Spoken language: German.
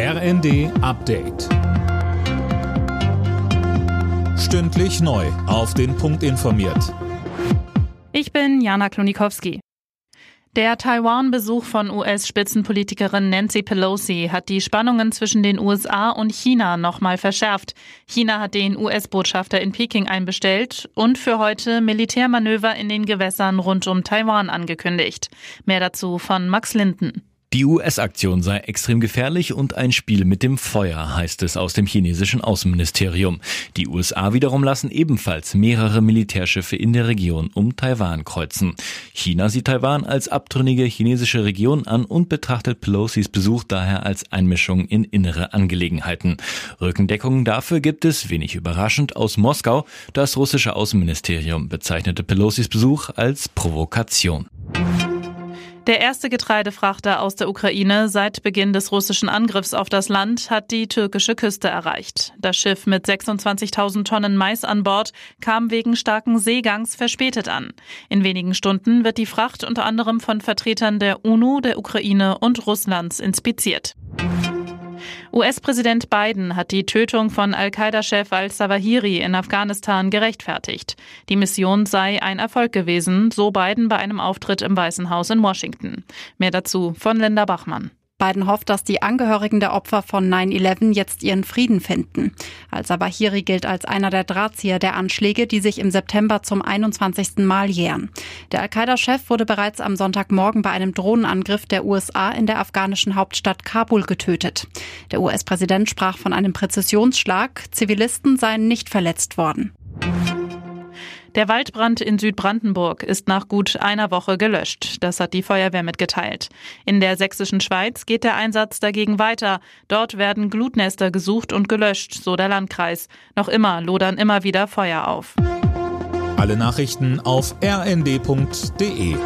RND Update. Stündlich neu. Auf den Punkt informiert. Ich bin Jana Klonikowski. Der Taiwan-Besuch von US-Spitzenpolitikerin Nancy Pelosi hat die Spannungen zwischen den USA und China nochmal verschärft. China hat den US-Botschafter in Peking einbestellt und für heute Militärmanöver in den Gewässern rund um Taiwan angekündigt. Mehr dazu von Max Linden. Die US-Aktion sei extrem gefährlich und ein Spiel mit dem Feuer, heißt es aus dem chinesischen Außenministerium. Die USA wiederum lassen ebenfalls mehrere Militärschiffe in der Region um Taiwan kreuzen. China sieht Taiwan als abtrünnige chinesische Region an und betrachtet Pelosis Besuch daher als Einmischung in innere Angelegenheiten. Rückendeckung dafür gibt es, wenig überraschend, aus Moskau. Das russische Außenministerium bezeichnete Pelosis Besuch als Provokation. Der erste Getreidefrachter aus der Ukraine seit Beginn des russischen Angriffs auf das Land hat die türkische Küste erreicht. Das Schiff mit 26.000 Tonnen Mais an Bord kam wegen starken Seegangs verspätet an. In wenigen Stunden wird die Fracht unter anderem von Vertretern der UNO, der Ukraine und Russlands inspiziert. US-Präsident Biden hat die Tötung von Al-Qaida-Chef al-Zawahiri in Afghanistan gerechtfertigt. Die Mission sei ein Erfolg gewesen, so Biden bei einem Auftritt im Weißen Haus in Washington. Mehr dazu von Linda Bachmann. Biden hofft, dass die Angehörigen der Opfer von 9-11 jetzt ihren Frieden finden. Al-Zawahiri gilt als einer der Drahtzieher der Anschläge, die sich im September zum 21. Mal jähren. Der Al-Qaida-Chef wurde bereits am Sonntagmorgen bei einem Drohnenangriff der USA in der afghanischen Hauptstadt Kabul getötet. Der US-Präsident sprach von einem Präzisionsschlag. Zivilisten seien nicht verletzt worden. Der Waldbrand in Südbrandenburg ist nach gut einer Woche gelöscht. Das hat die Feuerwehr mitgeteilt. In der sächsischen Schweiz geht der Einsatz dagegen weiter. Dort werden Glutnester gesucht und gelöscht, so der Landkreis. Noch immer lodern immer wieder Feuer auf. Alle Nachrichten auf rnd.de